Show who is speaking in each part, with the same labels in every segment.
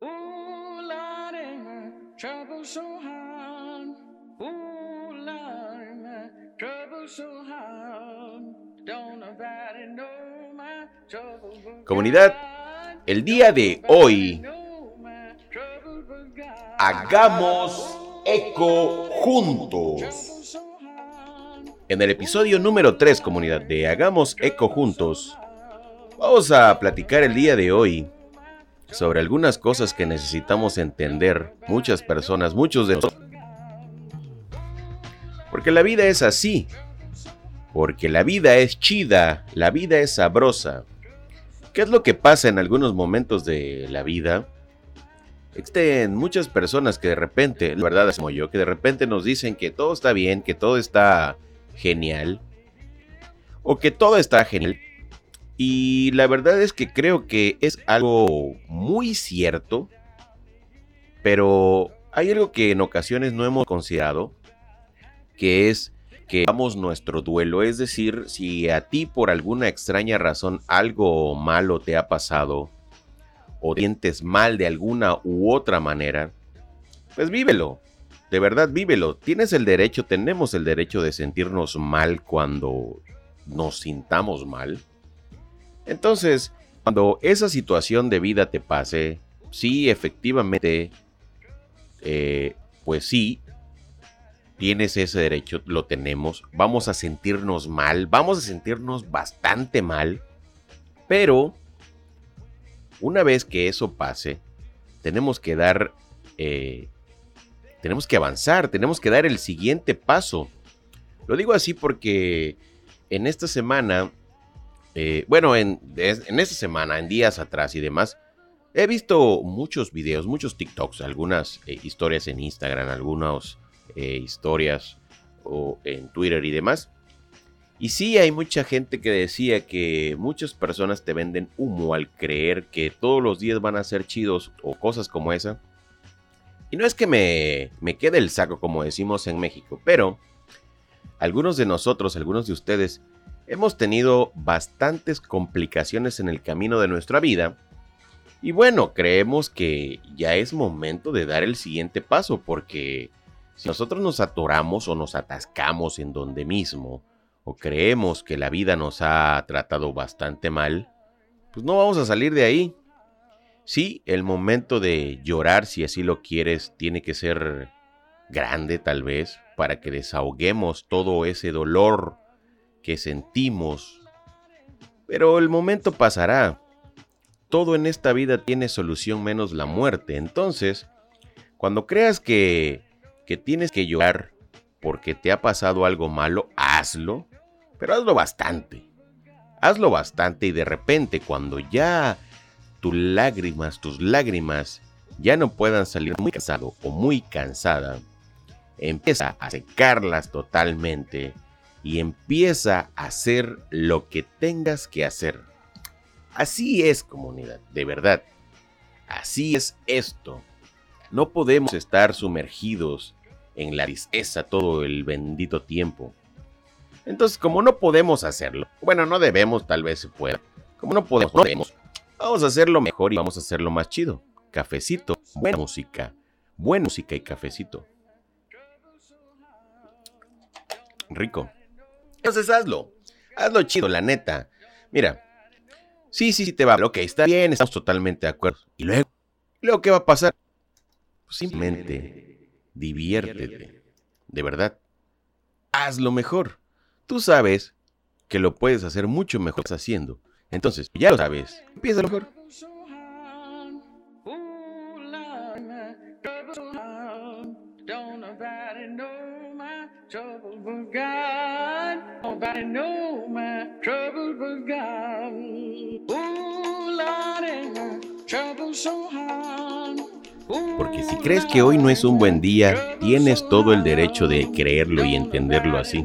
Speaker 1: Ooh, Lordy, my trouble so hard. Ooh, Lordy, my trouble so hard. Don't nobody know my trouble
Speaker 2: Comunidad, el día de hoy hagamos eco juntos. En el episodio número 3, comunidad de Hagamos Eco Juntos, vamos a platicar el día de hoy sobre algunas cosas que necesitamos entender muchas personas, muchos de nosotros. Porque la vida es así. Porque la vida es chida, la vida es sabrosa. ¿Qué es lo que pasa en algunos momentos de la vida? Existen muchas personas que de repente, la verdad es como yo, que de repente nos dicen que todo está bien, que todo está genial. O que todo está genial. Y la verdad es que creo que es algo muy cierto. Pero hay algo que en ocasiones no hemos considerado. Que es que vamos nuestro duelo. Es decir, si a ti por alguna extraña razón algo malo te ha pasado. O sientes mal de alguna u otra manera. Pues vívelo. De verdad, vívelo. Tienes el derecho, tenemos el derecho de sentirnos mal cuando nos sintamos mal. Entonces, cuando esa situación de vida te pase, sí, efectivamente, eh, pues sí, tienes ese derecho, lo tenemos. Vamos a sentirnos mal, vamos a sentirnos bastante mal, pero una vez que eso pase, tenemos que dar, eh, tenemos que avanzar, tenemos que dar el siguiente paso. Lo digo así porque en esta semana, eh, bueno, en, en esta semana, en días atrás y demás, he visto muchos videos, muchos TikToks, algunas eh, historias en Instagram, algunas eh, historias o en Twitter y demás. Y sí, hay mucha gente que decía que muchas personas te venden humo al creer que todos los días van a ser chidos o cosas como esa. Y no es que me, me quede el saco como decimos en México, pero algunos de nosotros, algunos de ustedes, hemos tenido bastantes complicaciones en el camino de nuestra vida. Y bueno, creemos que ya es momento de dar el siguiente paso porque si nosotros nos atoramos o nos atascamos en donde mismo, o creemos que la vida nos ha tratado bastante mal, pues no vamos a salir de ahí. Sí, el momento de llorar, si así lo quieres, tiene que ser grande tal vez, para que desahoguemos todo ese dolor que sentimos. Pero el momento pasará. Todo en esta vida tiene solución menos la muerte. Entonces, cuando creas que, que tienes que llorar porque te ha pasado algo malo, hazlo. Pero hazlo bastante. Hazlo bastante y de repente cuando ya tus lágrimas, tus lágrimas ya no puedan salir muy cansado o muy cansada, empieza a secarlas totalmente y empieza a hacer lo que tengas que hacer. Así es comunidad, de verdad. Así es esto. No podemos estar sumergidos en la tristeza todo el bendito tiempo. Entonces, como no podemos hacerlo, bueno, no debemos, tal vez se pueda. Como no podemos, vamos a hacerlo mejor y vamos a hacerlo más chido. Cafecito, buena música, buena música y cafecito. Rico. Entonces hazlo, hazlo chido, la neta. Mira, sí, sí, sí te va. Ok, está bien, estamos totalmente de acuerdo. Y luego, ¿y luego qué va a pasar? Pues simplemente diviértete. De verdad, hazlo mejor. Tú sabes que lo puedes hacer mucho mejor que estás haciendo. Entonces, ya lo sabes. Empieza mejor.
Speaker 1: Nobody know my trouble but God. Ooh, Lord, my trouble so hard. Ooh,
Speaker 2: Porque si crees que hoy no es un buen día, tienes todo el derecho de creerlo y entenderlo así.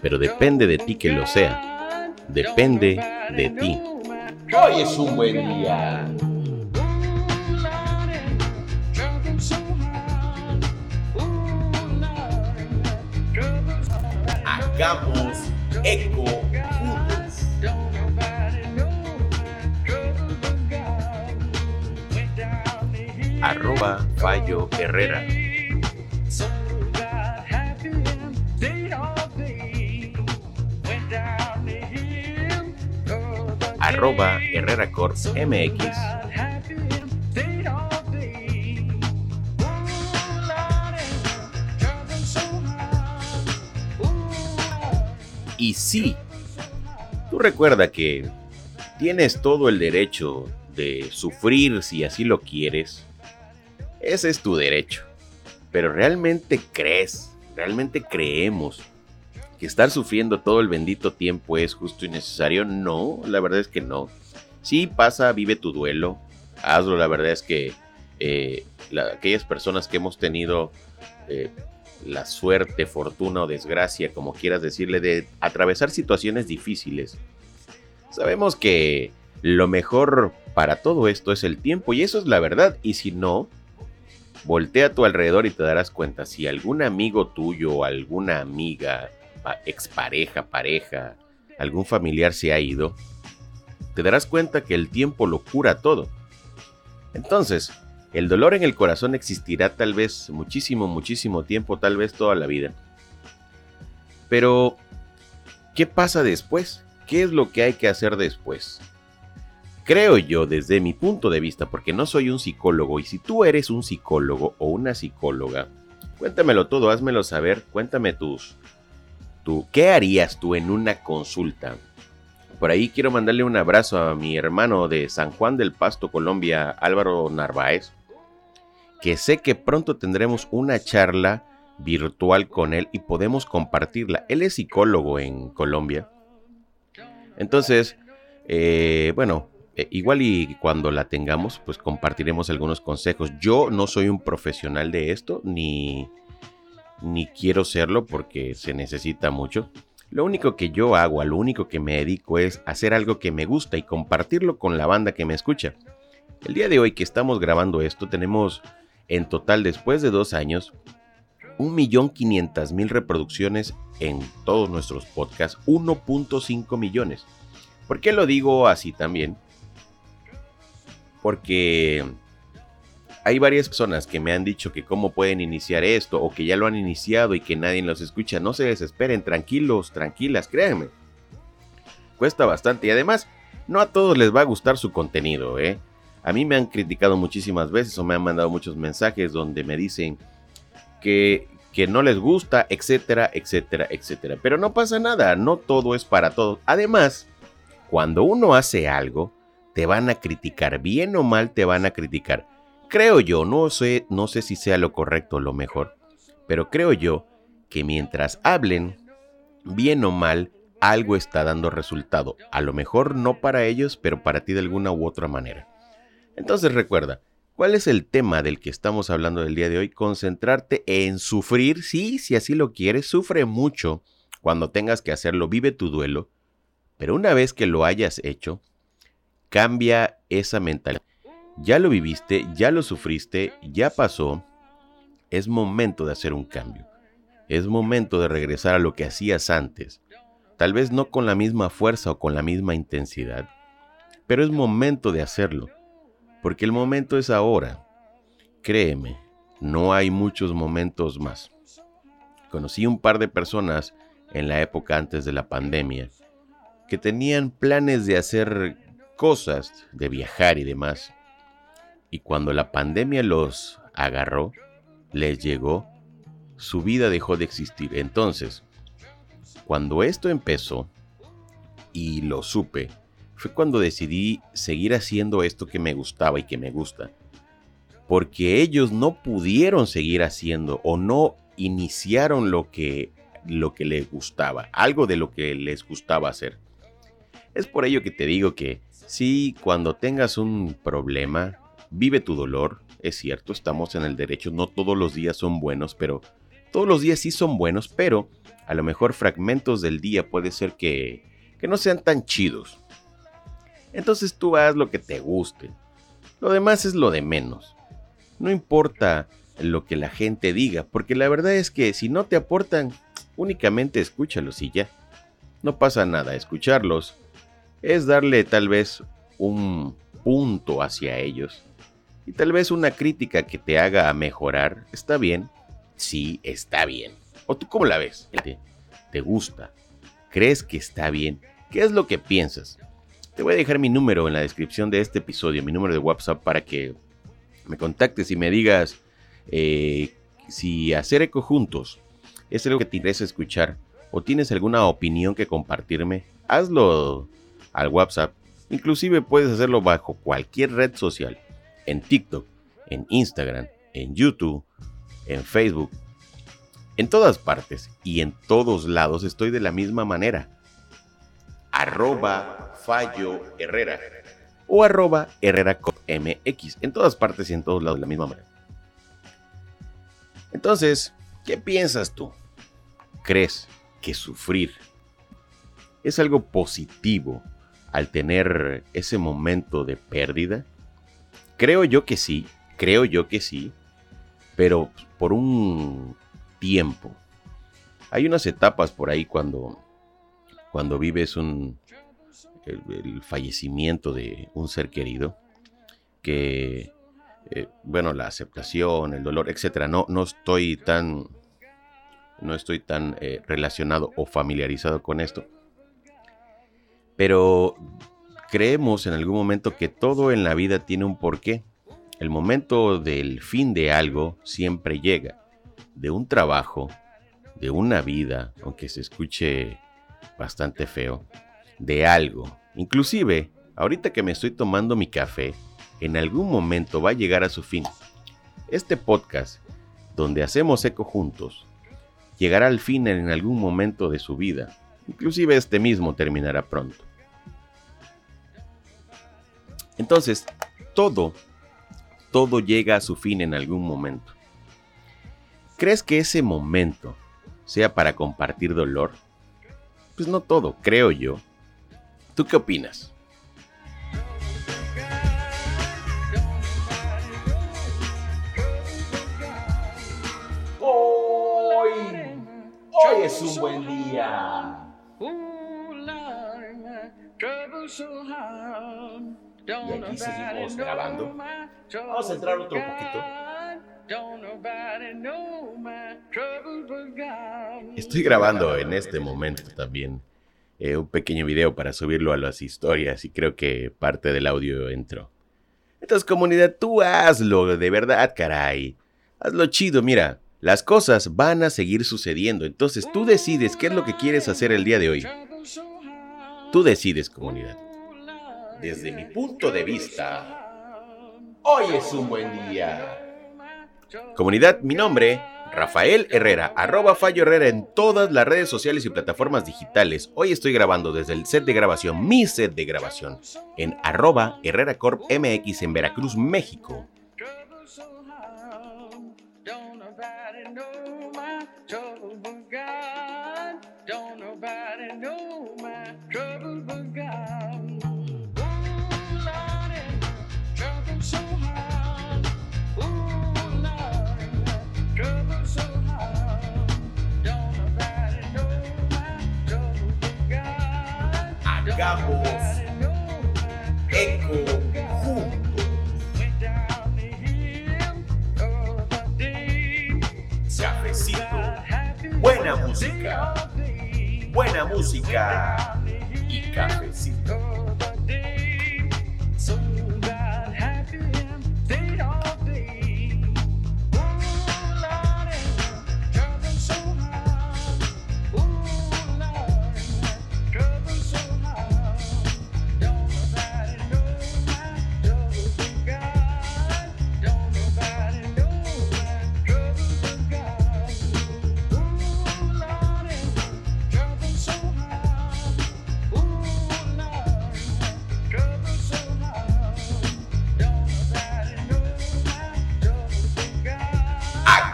Speaker 2: Pero depende de ti que lo sea. Depende de ti. Hoy es un buen día. Hagamos
Speaker 1: down the
Speaker 2: arroba Fallo Herrera. arroba Herrera Corp MX. Y sí, tú recuerda que tienes todo el derecho de sufrir si así lo quieres. Ese es tu derecho. Pero realmente crees, realmente creemos que estar sufriendo todo el bendito tiempo es justo y necesario. No, la verdad es que no. Sí pasa, vive tu duelo, hazlo. La verdad es que eh, aquellas personas que hemos tenido eh, la suerte, fortuna o desgracia, como quieras decirle, de atravesar situaciones difíciles, sabemos que lo mejor para todo esto es el tiempo y eso es la verdad. Y si no, voltea a tu alrededor y te darás cuenta si algún amigo tuyo alguna amiga, expareja, pareja, algún familiar se ha ido, te darás cuenta que el tiempo lo cura todo. Entonces, el dolor en el corazón existirá tal vez muchísimo, muchísimo tiempo, tal vez toda la vida. Pero, ¿qué pasa después? ¿Qué es lo que hay que hacer después? Creo yo desde mi punto de vista, porque no soy un psicólogo, y si tú eres un psicólogo o una psicóloga, cuéntamelo todo, házmelo saber, cuéntame tus... Tú, ¿Qué harías tú en una consulta? Por ahí quiero mandarle un abrazo a mi hermano de San Juan del Pasto, Colombia, Álvaro Narváez, que sé que pronto tendremos una charla virtual con él y podemos compartirla. Él es psicólogo en Colombia. Entonces, eh, bueno, eh, igual y cuando la tengamos, pues compartiremos algunos consejos. Yo no soy un profesional de esto, ni, ni quiero serlo porque se necesita mucho. Lo único que yo hago, a lo único que me dedico es hacer algo que me gusta y compartirlo con la banda que me escucha. El día de hoy que estamos grabando esto, tenemos en total, después de dos años, 1.500.000 reproducciones en todos nuestros podcasts, 1.5 millones. ¿Por qué lo digo así también? porque hay varias personas que me han dicho que cómo pueden iniciar esto o que ya lo han iniciado y que nadie los escucha. No se desesperen, tranquilos, tranquilas, créanme. Cuesta bastante y además no a todos les va a gustar su contenido, ¿eh? A mí me han criticado muchísimas veces o me han mandado muchos mensajes donde me dicen que, que no les gusta, etcétera, etcétera, etcétera. Pero no pasa nada, no todo es para todos. Además, cuando uno hace algo, te van a criticar, bien o mal te van a criticar. Creo yo, no sé, no sé si sea lo correcto o lo mejor, pero creo yo que mientras hablen, bien o mal, algo está dando resultado. A lo mejor no para ellos, pero para ti de alguna u otra manera. Entonces recuerda, ¿cuál es el tema del que estamos hablando del día de hoy? Concentrarte en sufrir, sí, si así lo quieres, sufre mucho cuando tengas que hacerlo, vive tu duelo, pero una vez que lo hayas hecho, Cambia esa mentalidad. Ya lo viviste, ya lo sufriste, ya pasó. Es momento de hacer un cambio. Es momento de regresar a lo que hacías antes. Tal vez no con la misma fuerza o con la misma intensidad, pero es momento de hacerlo. Porque el momento es ahora. Créeme, no hay muchos momentos más. Conocí un par de personas en la época antes de la pandemia que tenían planes de hacer cosas, de viajar y demás. Y cuando la pandemia los agarró, les llegó, su vida dejó de existir. Entonces, cuando esto empezó y lo supe, fue cuando decidí seguir haciendo esto que me gustaba y que me gusta. Porque ellos no pudieron seguir haciendo o no iniciaron lo que, lo que les gustaba, algo de lo que les gustaba hacer. Es por ello que te digo que Sí, cuando tengas un problema, vive tu dolor. Es cierto, estamos en el derecho, no todos los días son buenos, pero todos los días sí son buenos, pero a lo mejor fragmentos del día puede ser que, que no sean tan chidos. Entonces tú haz lo que te guste. Lo demás es lo de menos. No importa lo que la gente diga, porque la verdad es que si no te aportan, únicamente escúchalos y ya. No pasa nada, escucharlos es darle tal vez un punto hacia ellos Y tal vez una crítica que te haga mejorar, ¿está bien? Sí, está bien. ¿O tú cómo la ves? ¿Te, te gusta? ¿Crees que está bien? ¿Qué es lo que piensas? Te voy a dejar mi número en la descripción de este episodio, mi número de WhatsApp, para que me contactes y me digas eh, si hacer eco juntos es algo que te interesa escuchar o tienes alguna opinión que compartirme, hazlo al WhatsApp. Inclusive puedes hacerlo bajo cualquier red social, en TikTok, en Instagram, en YouTube, en Facebook. En todas partes y en todos lados estoy de la misma manera. Arroba Fallo Herrera o arroba Herrera MX. En todas partes y en todos lados de la misma manera. Entonces, ¿qué piensas tú? ¿Crees que sufrir es algo positivo al tener ese momento de pérdida? Creo yo que sí, creo yo que sí, pero por un tiempo. Hay unas etapas por ahí cuando, cuando vives un, el, fallecimiento de un ser querido, que, eh, bueno, la aceptación, el dolor, etcétera, no, no estoy tan, no estoy tan eh, relacionado o familiarizado con esto. Pero creemos en algún momento que todo en la vida tiene un porqué. El momento del fin de algo siempre llega. De un trabajo, de una vida, aunque se escuche bastante feo, de algo. Inclusive, ahorita que me estoy tomando mi café, en algún momento va a llegar a su fin. Este podcast, donde hacemos eco juntos, llegará al fin en algún momento de su vida. Inclusive este mismo terminará pronto. Entonces, todo, todo llega a su fin en algún momento. ¿Crees que ese momento sea para compartir dolor? Pues no todo, creo yo. ¿Tú qué opinas? Hoy, hoy es un buen día. Y aquí seguimos grabando. Vamos a entrar otro poquito. Estoy grabando en este momento también eh, un pequeño video para subirlo a las historias y creo que parte del audio entró. Entonces comunidad, tú hazlo, de verdad, caray. Hazlo chido, mira, las cosas van a seguir sucediendo, entonces tú decides qué es lo que quieres hacer el día de hoy. Tú decides, comunidad. Desde mi punto de vista, hoy es un buen día. Comunidad, mi nombre Rafael Herrera, arroba Fallo Herrera en todas las redes sociales y plataformas digitales. Hoy estoy grabando desde el set de grabación, mi set de grabación, en arroba Herrera Corp MX en Veracruz, México. Hagamos eco juntos. Cafecito, buena música, buena música y cafecito.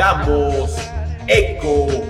Speaker 2: Hagamos eco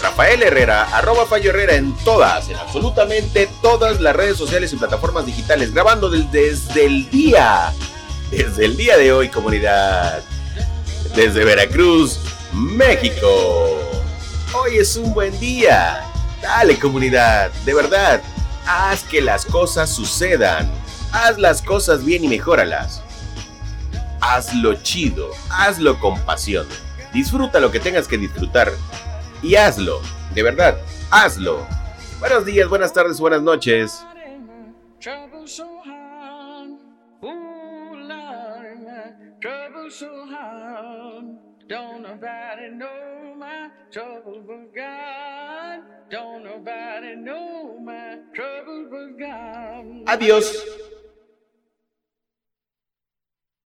Speaker 2: Rafael Herrera, arroba Fallo Herrera en todas, en absolutamente todas las redes sociales y plataformas digitales, grabando desde el día, desde el día de hoy, comunidad, desde Veracruz, México. Hoy es un buen día. Dale, comunidad, de verdad, haz que las cosas sucedan. Haz las cosas bien y mejóralas hazlo chido, hazlo con pasión. Disfruta lo que tengas que disfrutar y hazlo, de verdad, hazlo. Buenos días, buenas tardes, buenas noches. Adiós.